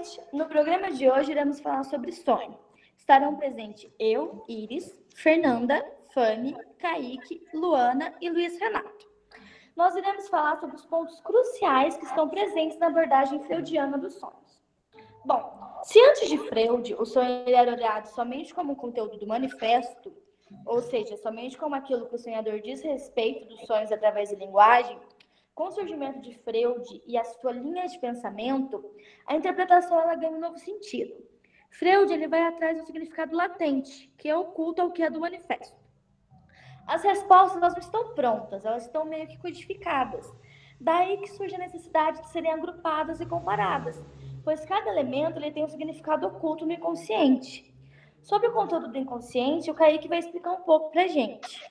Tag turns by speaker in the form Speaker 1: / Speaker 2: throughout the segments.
Speaker 1: noite. No programa de hoje iremos falar sobre sonho. Estarão presentes eu, Iris, Fernanda, Fanny, Kaique, Luana e Luiz Renato. Nós iremos falar sobre os pontos cruciais que estão presentes na abordagem freudiana dos sonhos. Bom, se antes de Freud o sonho era olhado somente como um conteúdo do manifesto, ou seja, somente como aquilo que o sonhador diz respeito dos sonhos através da linguagem, com o surgimento de Freud e a sua linha de pensamento, a interpretação ela ganha um novo sentido. Freud ele vai atrás do significado latente, que é oculto ao que é do manifesto. As respostas elas não estão prontas, elas estão meio que codificadas. Daí que surge a necessidade de serem agrupadas e comparadas, pois cada elemento ele tem um significado oculto no inconsciente. Sobre o conteúdo do inconsciente, o Kaique vai explicar um pouco pra gente.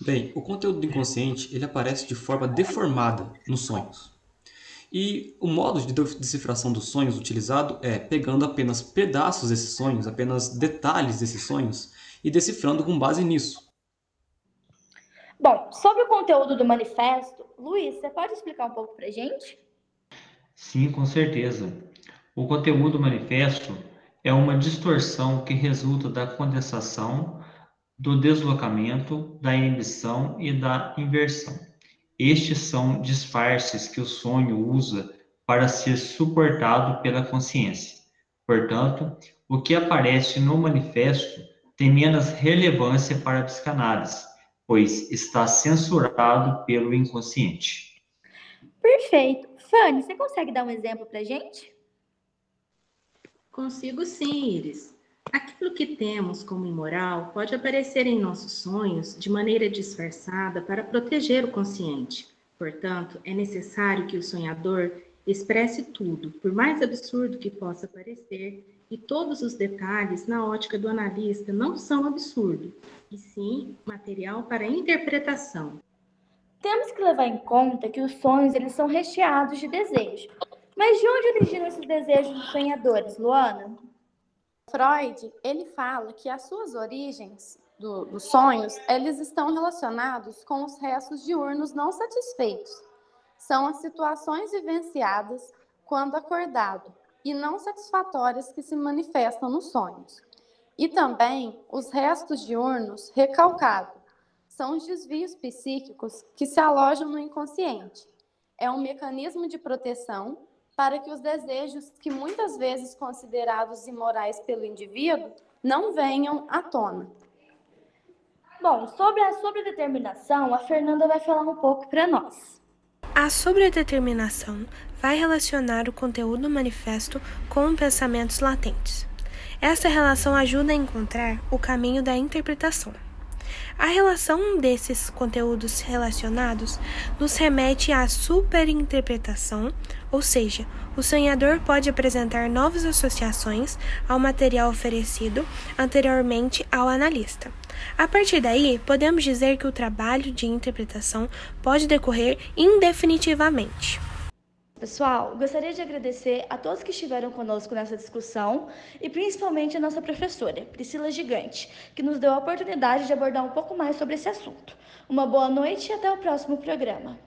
Speaker 2: Bem, o conteúdo do inconsciente ele aparece de forma deformada nos sonhos. E o modo de decifração dos sonhos utilizado é pegando apenas pedaços desses sonhos, apenas detalhes desses sonhos e decifrando com base nisso.
Speaker 1: Bom, sobre o conteúdo do manifesto, Luiz, você pode explicar um pouco pra gente?
Speaker 3: Sim, com certeza. O conteúdo do manifesto é uma distorção que resulta da condensação, do deslocamento, da inibição e da inversão. Estes são disfarces que o sonho usa para ser suportado pela consciência. Portanto, o que aparece no manifesto tem menos relevância para a psicanálise, pois está censurado pelo inconsciente.
Speaker 1: Perfeito. Fanny, você consegue dar um exemplo para gente?
Speaker 4: Consigo sim, Iris. Aquilo que temos como imoral pode aparecer em nossos sonhos de maneira disfarçada para proteger o consciente. Portanto, é necessário que o sonhador expresse tudo, por mais absurdo que possa parecer, e todos os detalhes na ótica do analista não são absurdo, e sim material para interpretação.
Speaker 1: Temos que levar em conta que os sonhos eles são recheados de desejo, mas de onde originam esses desejos dos sonhadores, Luana?
Speaker 5: Freud, ele fala que as suas origens do, dos sonhos, eles estão relacionados com os restos diurnos não satisfeitos. São as situações vivenciadas quando acordado e não satisfatórias que se manifestam nos sonhos. E também os restos diurnos recalcados. São os desvios psíquicos que se alojam no inconsciente. É um mecanismo de proteção para que os desejos, que muitas vezes considerados imorais pelo indivíduo, não venham à tona.
Speaker 1: Bom, sobre a sobredeterminação, a Fernanda vai falar um pouco para nós.
Speaker 6: A sobredeterminação vai relacionar o conteúdo do manifesto com pensamentos latentes. Essa relação ajuda a encontrar o caminho da interpretação. A relação desses conteúdos relacionados nos remete à superinterpretação, ou seja, o sonhador pode apresentar novas associações ao material oferecido anteriormente ao analista. A partir daí, podemos dizer que o trabalho de interpretação pode decorrer indefinitivamente.
Speaker 1: Pessoal, gostaria de agradecer a todos que estiveram conosco nessa discussão e principalmente a nossa professora, Priscila Gigante, que nos deu a oportunidade de abordar um pouco mais sobre esse assunto. Uma boa noite e até o próximo programa.